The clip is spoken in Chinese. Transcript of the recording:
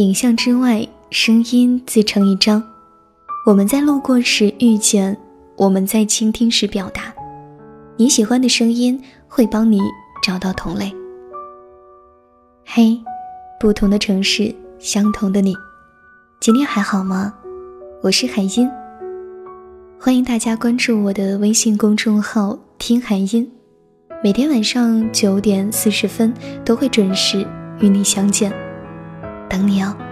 影像之外，声音自成一章。我们在路过时遇见，我们在倾听时表达。你喜欢的声音会帮你找到同类。嘿，不同的城市，相同的你，今天还好吗？我是海音，欢迎大家关注我的微信公众号“听海音”，每天晚上九点四十分都会准时与你相见，等你哦。